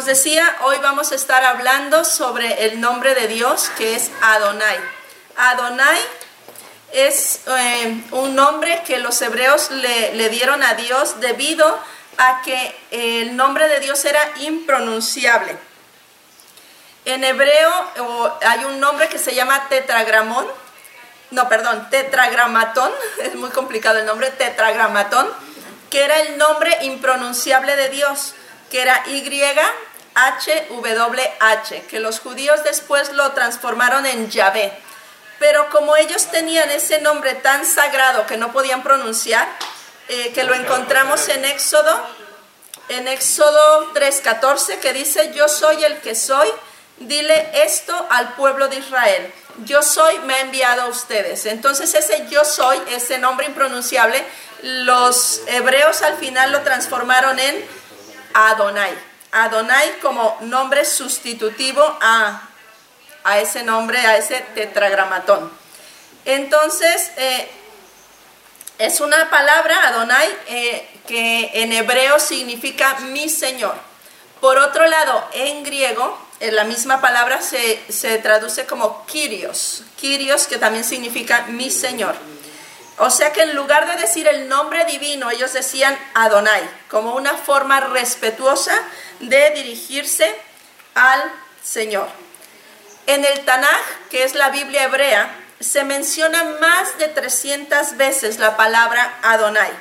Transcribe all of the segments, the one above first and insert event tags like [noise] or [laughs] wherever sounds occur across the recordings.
os decía, hoy vamos a estar hablando sobre el nombre de Dios que es Adonai. Adonai es eh, un nombre que los hebreos le, le, dieron a Dios debido a que el nombre de Dios era impronunciable. En hebreo hay un nombre que se llama tetragramón, no, perdón, tetragramatón, [laughs] es muy complicado el nombre, tetragramatón, que era el nombre impronunciable de Dios, que era YHWH, que los judíos después lo transformaron en Yahvé. Pero como ellos tenían ese nombre tan sagrado que no podían pronunciar, eh, que lo encontramos en Éxodo, en Éxodo 3:14, que dice, yo soy el que soy, dile esto al pueblo de Israel. Yo soy, me ha enviado a ustedes. Entonces ese yo soy, ese nombre impronunciable, los hebreos al final lo transformaron en Adonai. Adonai como nombre sustitutivo a, a ese nombre, a ese tetragramatón. Entonces, eh, es una palabra, Adonai, eh, que en hebreo significa mi Señor. Por otro lado, en griego, la misma palabra se, se traduce como Kyrios. Kyrios, que también significa mi Señor. O sea que en lugar de decir el nombre divino, ellos decían Adonai, como una forma respetuosa de dirigirse al Señor. En el Tanaj, que es la Biblia hebrea, se menciona más de 300 veces la palabra Adonai.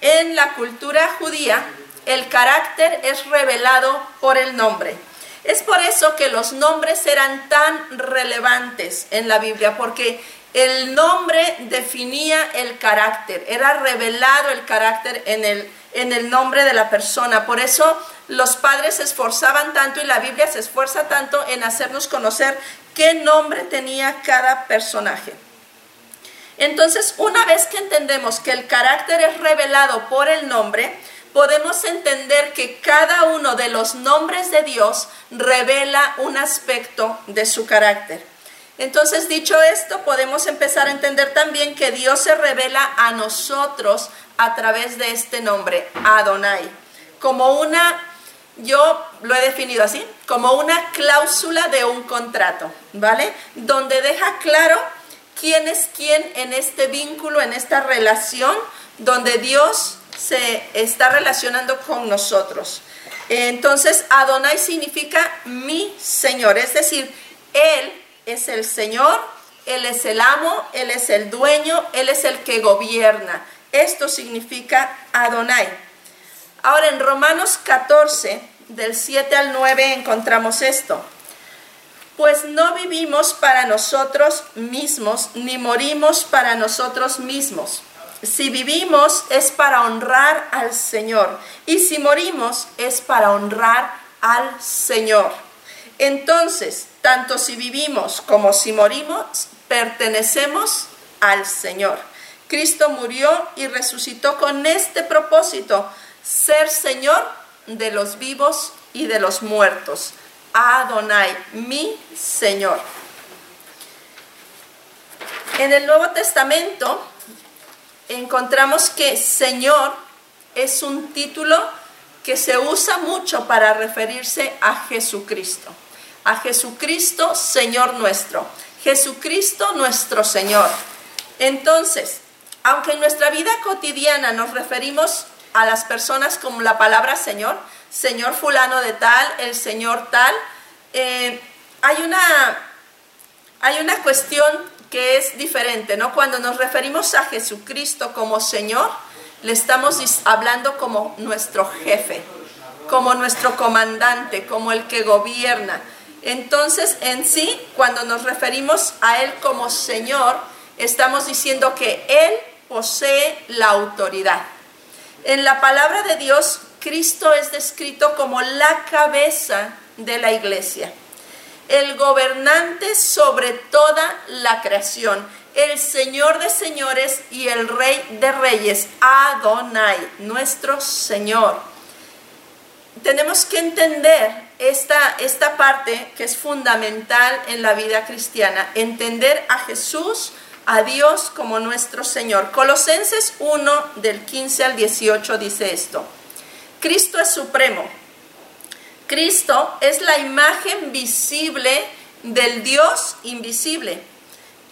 En la cultura judía, el carácter es revelado por el nombre. Es por eso que los nombres eran tan relevantes en la Biblia, porque el nombre definía el carácter, era revelado el carácter en el, en el nombre de la persona. Por eso los padres se esforzaban tanto y la Biblia se esfuerza tanto en hacernos conocer qué nombre tenía cada personaje. Entonces, una vez que entendemos que el carácter es revelado por el nombre, podemos entender que cada uno de los nombres de Dios revela un aspecto de su carácter. Entonces, dicho esto, podemos empezar a entender también que Dios se revela a nosotros a través de este nombre, Adonai, como una, yo lo he definido así, como una cláusula de un contrato, ¿vale? Donde deja claro quién es quién en este vínculo, en esta relación, donde Dios se está relacionando con nosotros. Entonces, Adonai significa mi Señor, es decir, Él es el Señor, Él es el amo, Él es el dueño, Él es el que gobierna. Esto significa Adonai. Ahora en Romanos 14, del 7 al 9, encontramos esto. Pues no vivimos para nosotros mismos, ni morimos para nosotros mismos. Si vivimos es para honrar al Señor, y si morimos es para honrar al Señor. Entonces, tanto si vivimos como si morimos, pertenecemos al Señor. Cristo murió y resucitó con este propósito, ser Señor de los vivos y de los muertos. Adonai, mi Señor. En el Nuevo Testamento encontramos que Señor es un título que se usa mucho para referirse a Jesucristo a Jesucristo Señor nuestro. Jesucristo nuestro Señor. Entonces, aunque en nuestra vida cotidiana nos referimos a las personas como la palabra Señor, Señor fulano de tal, el Señor tal, eh, hay, una, hay una cuestión que es diferente, ¿no? Cuando nos referimos a Jesucristo como Señor, le estamos hablando como nuestro jefe, como nuestro comandante, como el que gobierna. Entonces, en sí, cuando nos referimos a Él como Señor, estamos diciendo que Él posee la autoridad. En la palabra de Dios, Cristo es descrito como la cabeza de la iglesia, el gobernante sobre toda la creación, el Señor de señores y el Rey de reyes, Adonai, nuestro Señor. Tenemos que entender esta, esta parte que es fundamental en la vida cristiana, entender a Jesús, a Dios como nuestro Señor. Colosenses 1 del 15 al 18 dice esto. Cristo es supremo. Cristo es la imagen visible del Dios invisible.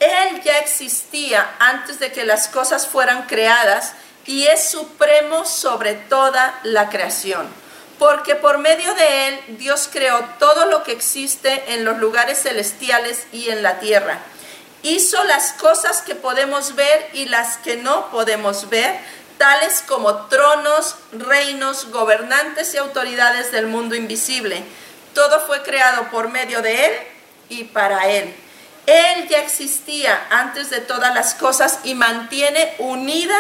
Él ya existía antes de que las cosas fueran creadas y es supremo sobre toda la creación. Porque por medio de Él Dios creó todo lo que existe en los lugares celestiales y en la tierra. Hizo las cosas que podemos ver y las que no podemos ver, tales como tronos, reinos, gobernantes y autoridades del mundo invisible. Todo fue creado por medio de Él y para Él. Él ya existía antes de todas las cosas y mantiene unida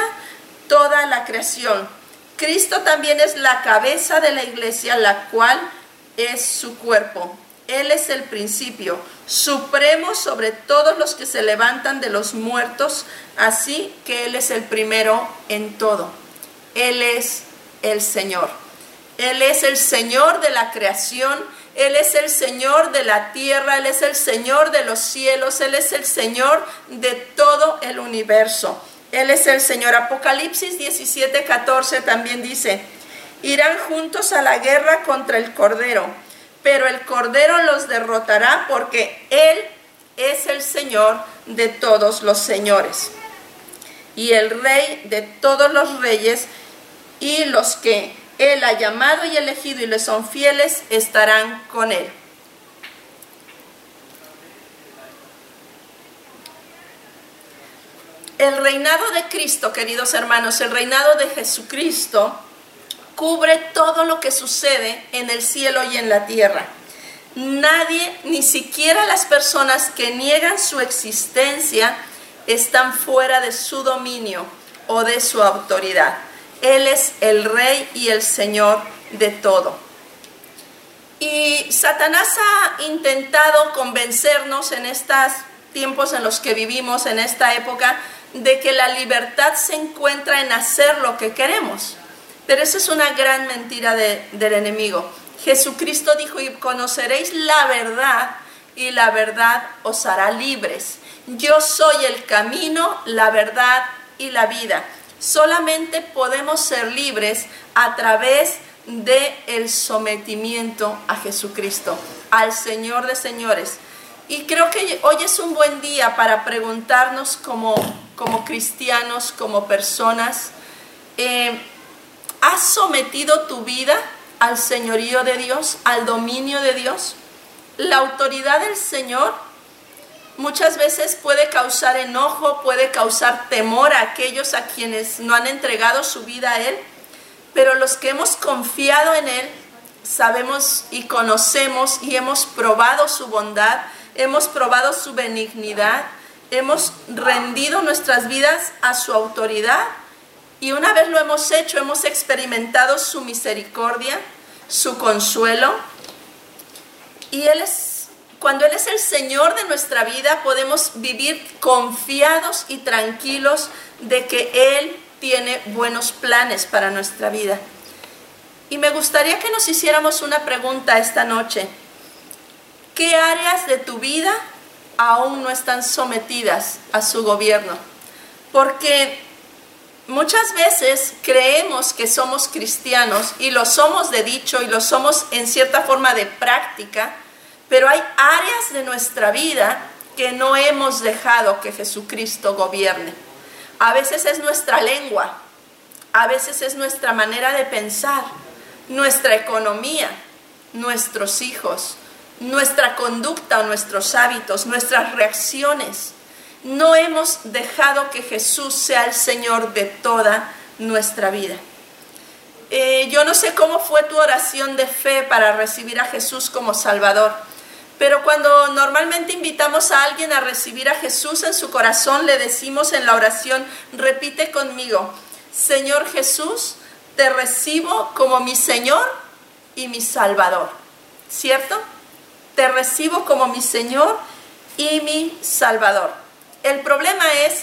toda la creación. Cristo también es la cabeza de la iglesia, la cual es su cuerpo. Él es el principio, supremo sobre todos los que se levantan de los muertos, así que Él es el primero en todo. Él es el Señor. Él es el Señor de la creación, Él es el Señor de la tierra, Él es el Señor de los cielos, Él es el Señor de todo el universo. Él es el Señor. Apocalipsis 17, 14 también dice, irán juntos a la guerra contra el Cordero, pero el Cordero los derrotará porque Él es el Señor de todos los señores y el Rey de todos los reyes y los que Él ha llamado y elegido y le son fieles estarán con Él. El reinado de Cristo, queridos hermanos, el reinado de Jesucristo cubre todo lo que sucede en el cielo y en la tierra. Nadie, ni siquiera las personas que niegan su existencia, están fuera de su dominio o de su autoridad. Él es el rey y el señor de todo. Y Satanás ha intentado convencernos en estos tiempos en los que vivimos, en esta época, de que la libertad se encuentra en hacer lo que queremos. Pero eso es una gran mentira del enemigo. Jesucristo dijo, y conoceréis la verdad, y la verdad os hará libres. Yo soy el camino, la verdad y la vida. Solamente podemos ser libres a través de sometimiento a Jesucristo, al Señor de señores. Y creo que hoy es un buen día para preguntarnos como como cristianos, como personas, eh, ¿has sometido tu vida al señorío de Dios, al dominio de Dios? La autoridad del Señor muchas veces puede causar enojo, puede causar temor a aquellos a quienes no han entregado su vida a Él, pero los que hemos confiado en Él, sabemos y conocemos y hemos probado su bondad, hemos probado su benignidad, hemos rendido nuestras vidas a su autoridad y una vez lo hemos hecho, hemos experimentado su misericordia, su consuelo. Y Él es, cuando Él es el Señor de nuestra vida, podemos vivir confiados y tranquilos de que Él tiene buenos planes para nuestra vida. Y me gustaría que nos hiciéramos una pregunta esta noche. ¿Qué áreas de tu vida aún no están sometidas a su gobierno. Porque muchas veces creemos que somos cristianos y lo somos de dicho y lo somos en cierta forma de práctica, pero hay áreas de nuestra vida que no hemos dejado que Jesucristo gobierne. A veces es nuestra lengua, a veces es nuestra manera de pensar, nuestra economía, nuestros hijos, nuestra conducta o nuestros hábitos, nuestras reacciones. No hemos dejado que Jesús sea el Señor de toda nuestra vida. Eh, yo no sé cómo fue tu oración de fe para recibir a Jesús como Salvador, pero cuando normalmente invitamos a alguien a recibir a Jesús en su corazón, le decimos en la oración, repite conmigo, Señor Jesús, te recibo como mi Señor y mi Salvador. ¿Cierto? Te recibo como mi Señor y mi Salvador. El problema es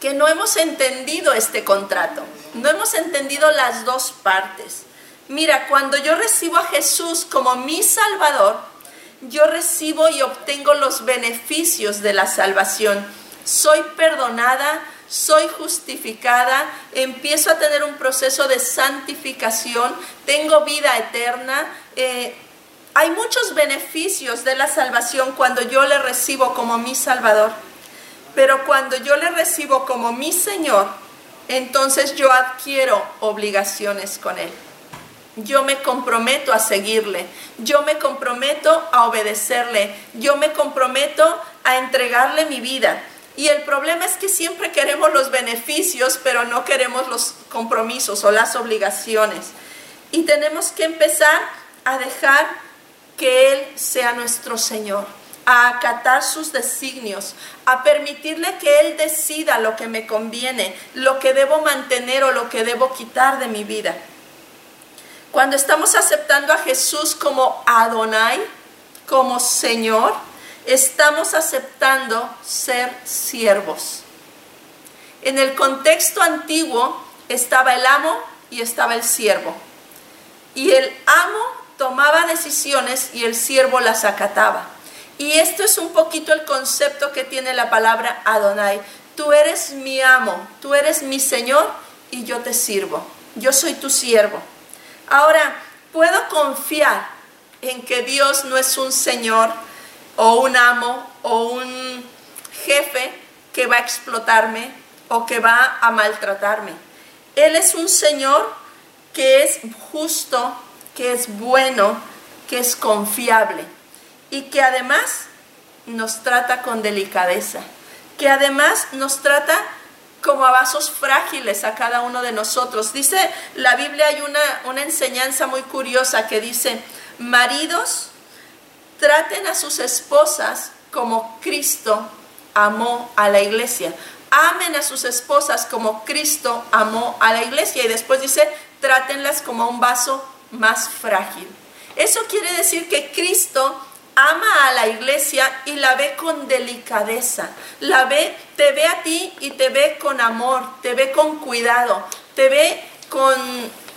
que no hemos entendido este contrato, no hemos entendido las dos partes. Mira, cuando yo recibo a Jesús como mi Salvador, yo recibo y obtengo los beneficios de la salvación. Soy perdonada, soy justificada, empiezo a tener un proceso de santificación, tengo vida eterna, eh, hay muchos beneficios de la salvación cuando yo le recibo como mi Salvador. Pero cuando yo le recibo como mi Señor, entonces yo adquiero obligaciones con Él. Yo me comprometo a seguirle, yo me comprometo a obedecerle, yo me comprometo a entregarle mi vida. Y el problema es que siempre queremos los beneficios, pero no queremos los compromisos o las obligaciones. Y tenemos que empezar a dejar que Él sea nuestro Señor, a acatar sus designios, a permitirle que Él decida lo que me conviene, lo que debo mantener o lo que debo quitar de mi vida. Cuando estamos aceptando a Jesús como Adonai, como Señor, estamos aceptando ser siervos. En el contexto antiguo estaba el amo y estaba el siervo. Y el amo tomaba decisiones y el siervo las acataba. Y esto es un poquito el concepto que tiene la palabra Adonai. Tú eres mi amo, tú eres mi Señor y yo te sirvo. Yo soy tu siervo. Ahora, puedo confiar en que Dios no es un Señor o un amo o un jefe que va a explotarme o que va a maltratarme. Él es un Señor que es justo, que es bueno, que es confiable y que además nos trata con delicadeza, que además nos trata como a vasos frágiles a cada uno de nosotros. Dice la Biblia, hay una, una enseñanza muy curiosa que dice, maridos, traten a sus esposas como Cristo amó a la iglesia. Amen a sus esposas como Cristo amó a la iglesia. Y después dice, trátenlas como un vaso más frágil. Eso quiere decir que Cristo ama a la iglesia y la ve con delicadeza. La ve, te ve a ti y te ve con amor, te ve con cuidado, te ve con,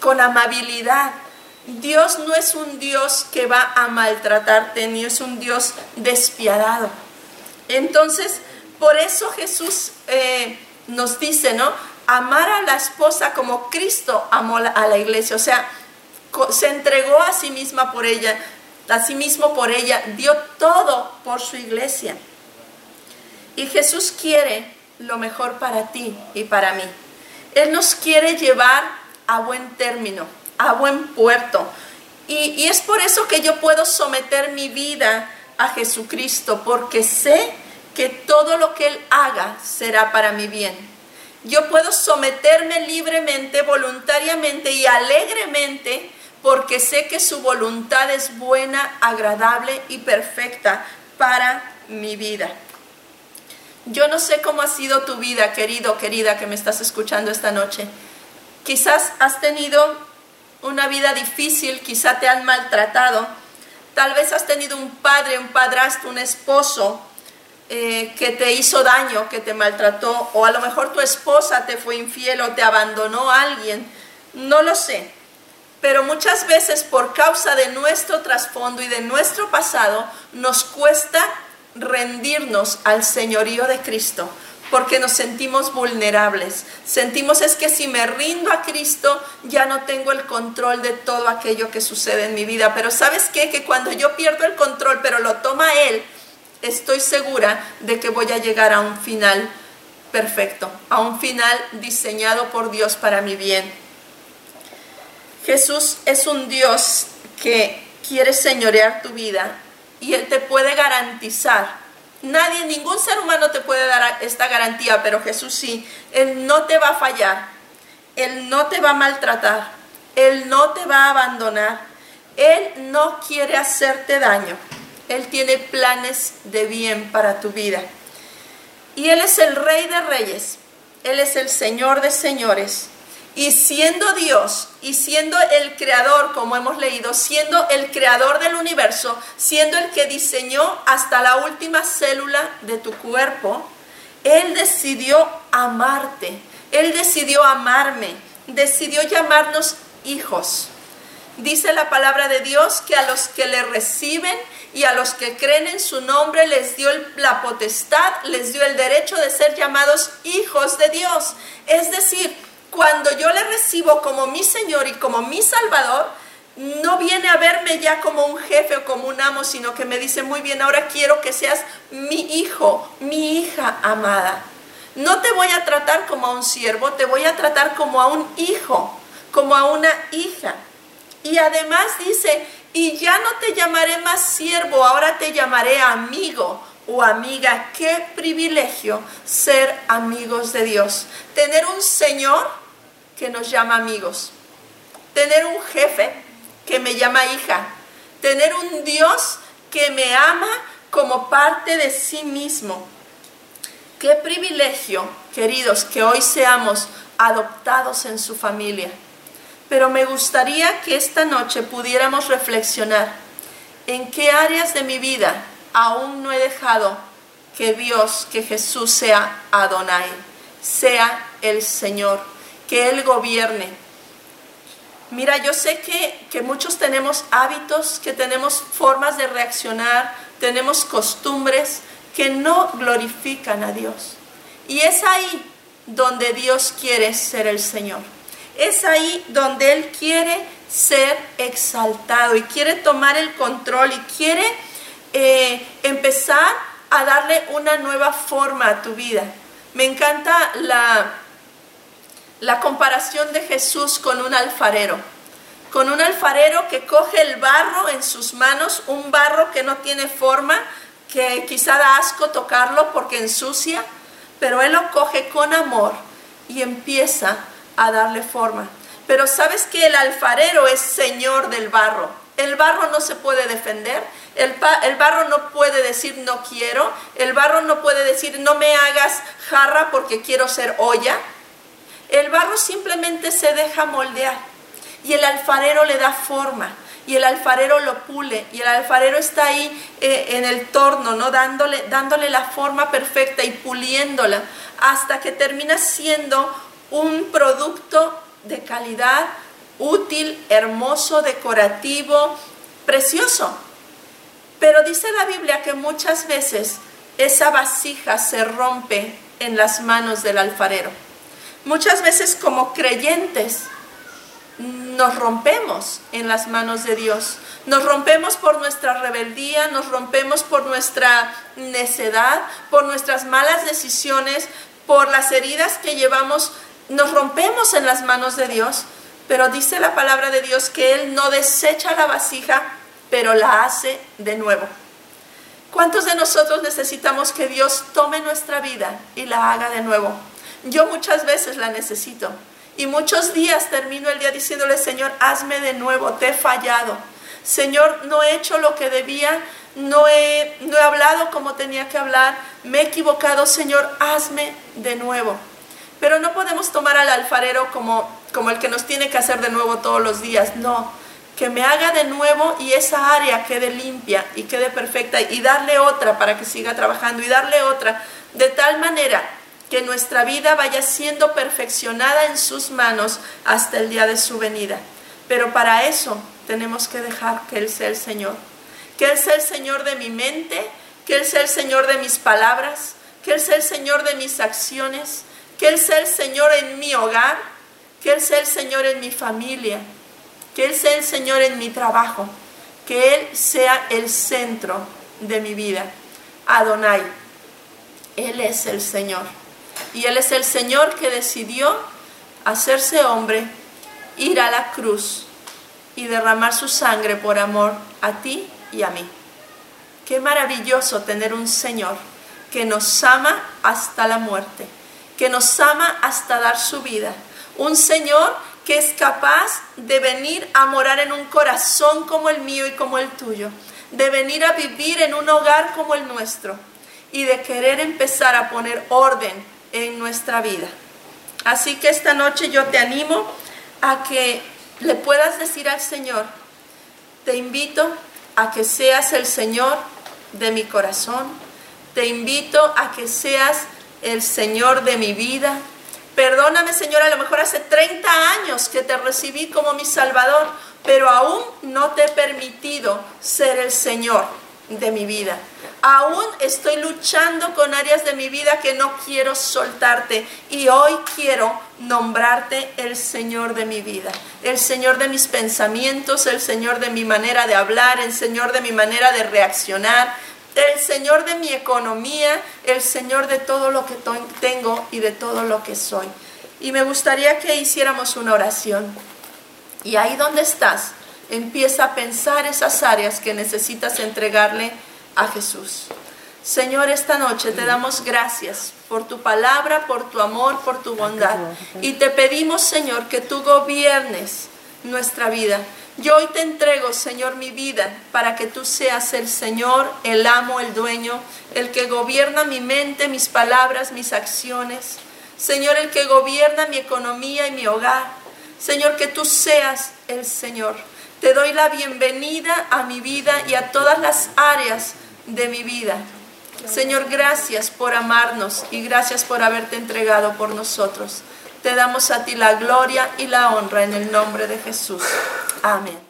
con amabilidad. Dios no es un Dios que va a maltratarte, ni es un Dios despiadado. Entonces, por eso Jesús eh, nos dice, ¿no? Amar a la esposa como Cristo amó a la iglesia. O sea, se entregó a sí misma por ella, a sí mismo por ella, dio todo por su iglesia. Y Jesús quiere lo mejor para ti y para mí. Él nos quiere llevar a buen término, a buen puerto. Y, y es por eso que yo puedo someter mi vida a Jesucristo, porque sé que todo lo que Él haga será para mi bien. Yo puedo someterme libremente, voluntariamente y alegremente porque sé que su voluntad es buena, agradable y perfecta para mi vida. Yo no sé cómo ha sido tu vida, querido, querida, que me estás escuchando esta noche. Quizás has tenido una vida difícil, quizá te han maltratado, tal vez has tenido un padre, un padrastro, un esposo eh, que te hizo daño, que te maltrató, o a lo mejor tu esposa te fue infiel o te abandonó alguien, no lo sé. Pero muchas veces por causa de nuestro trasfondo y de nuestro pasado nos cuesta rendirnos al señorío de Cristo porque nos sentimos vulnerables. Sentimos es que si me rindo a Cristo ya no tengo el control de todo aquello que sucede en mi vida. Pero sabes qué? Que cuando yo pierdo el control pero lo toma Él, estoy segura de que voy a llegar a un final perfecto, a un final diseñado por Dios para mi bien. Jesús es un Dios que quiere señorear tu vida y Él te puede garantizar. Nadie, ningún ser humano te puede dar esta garantía, pero Jesús sí. Él no te va a fallar. Él no te va a maltratar. Él no te va a abandonar. Él no quiere hacerte daño. Él tiene planes de bien para tu vida. Y Él es el Rey de Reyes. Él es el Señor de Señores. Y siendo Dios y siendo el creador, como hemos leído, siendo el creador del universo, siendo el que diseñó hasta la última célula de tu cuerpo, Él decidió amarte, Él decidió amarme, decidió llamarnos hijos. Dice la palabra de Dios que a los que le reciben y a los que creen en su nombre les dio la potestad, les dio el derecho de ser llamados hijos de Dios. Es decir, cuando yo le recibo como mi Señor y como mi Salvador, no viene a verme ya como un jefe o como un amo, sino que me dice, muy bien, ahora quiero que seas mi hijo, mi hija amada. No te voy a tratar como a un siervo, te voy a tratar como a un hijo, como a una hija. Y además dice, y ya no te llamaré más siervo, ahora te llamaré amigo o amiga. Qué privilegio ser amigos de Dios. Tener un Señor que nos llama amigos. Tener un jefe que me llama hija, tener un Dios que me ama como parte de sí mismo. Qué privilegio, queridos, que hoy seamos adoptados en su familia. Pero me gustaría que esta noche pudiéramos reflexionar en qué áreas de mi vida aún no he dejado que Dios, que Jesús sea Adonai, sea el Señor, que Él gobierne, Mira, yo sé que, muchos tenemos hábitos, que tenemos formas de reaccionar, tenemos costumbres que no glorifican a Dios. Y es ahí donde Dios quiere ser el Señor. Es ahí donde Él quiere ser exaltado y quiere tomar el control y quiere eh, empezar a darle una nueva forma a tu vida. Me encanta la, la comparación de Jesús con un alfarero, con un alfarero que coge el barro en sus manos, un barro que no tiene forma, que quizá da asco tocarlo porque ensucia, pero él lo coge con amor y empieza a darle forma. Pero sabes que el alfarero es señor del barro. El barro no se puede defender, el, el, barro no puede decir no quiero, el barro no puede decir no me hagas jarra porque quiero ser olla. El barro simplemente se deja moldear y el alfarero le da forma y el alfarero lo pule y el alfarero está ahí eh, en el torno, ¿no? Dándole, dándole la forma perfecta y puliéndola hasta que termina siendo un producto de calidad, útil, hermoso, decorativo, precioso. Pero dice la Biblia que muchas veces esa vasija se rompe en las manos del alfarero. Muchas veces como creyentes nos rompemos en las manos de Dios. Nos rompemos por nuestra rebeldía, nos rompemos por nuestra necedad, por nuestras malas decisiones, por las heridas que llevamos. Nos rompemos en las manos de Dios, pero dice la palabra de Dios que Él no desecha la vasija, pero la hace de nuevo. ¿Cuántos de nosotros necesitamos que Dios tome nuestra vida y la haga de nuevo? Yo muchas veces la necesito. Y muchos días termino el día diciéndole, Señor, hazme de nuevo, te he fallado. Señor, no he hecho lo que debía, no he, no he hablado como tenía que hablar, me he equivocado, Señor, hazme de nuevo. Pero no podemos tomar al alfarero como, como el que nos tiene que hacer de nuevo todos los días, no. Que me haga de nuevo y esa área quede limpia y quede perfecta y darle otra para que siga trabajando y darle otra, de tal manera que nuestra vida vaya siendo perfeccionada en sus manos hasta el día de su venida. Pero para eso tenemos que dejar que Él sea el Señor. Que Él sea el Señor de mi mente, que Él sea el Señor de mis palabras, que Él sea el Señor de mis acciones, que Él sea el Señor en mi hogar, que Él sea el Señor en mi familia, que Él sea el Señor en mi trabajo, que Él sea el centro de mi vida. Adonai, Él es el Señor. Y Él es el Señor que decidió hacerse hombre, ir a la cruz y derramar su sangre por amor a ti y a mí. Qué maravilloso tener un Señor que nos ama hasta la muerte, que nos ama hasta dar su vida. Un Señor que es capaz de venir a morar en un corazón como el mío y como el tuyo, de venir a vivir en un hogar como el nuestro y de querer empezar a poner orden en nuestra vida. Así que esta noche yo te animo a que le puedas decir al Señor, te invito a que seas el Señor de mi corazón, te invito a que seas el Señor de mi vida. Perdóname Señor, a lo mejor hace 30 años que te recibí como mi Salvador, pero aún no te he permitido ser el Señor de mi vida. Aún estoy luchando con áreas de mi vida que no quiero soltarte y hoy quiero nombrarte el Señor de mi vida, el Señor de mis pensamientos, el Señor de mi manera de hablar, el Señor de mi manera de reaccionar, el Señor de mi economía, el Señor de todo lo que tengo y de todo lo que soy. Y me gustaría que hiciéramos una oración. Y ahí donde estás, empieza a pensar esas áreas que necesitas entregarle a Jesús. Señor, esta noche te damos gracias por tu palabra, por tu amor, por tu bondad. Y te pedimos, Señor, que tú gobiernes nuestra vida. Yo hoy te entrego, Señor, mi vida para que tú seas el Señor, el amo, el dueño, el que gobierna mi mente, mis palabras, mis acciones. Señor, el que gobierna mi economía y mi hogar. Señor, que tú seas el Señor. Te doy la bienvenida a mi vida y a todas las áreas de mi vida. Señor, gracias por amarnos y gracias por haberte entregado por nosotros. Te damos a ti la gloria y la honra en el nombre de Jesús. Amén.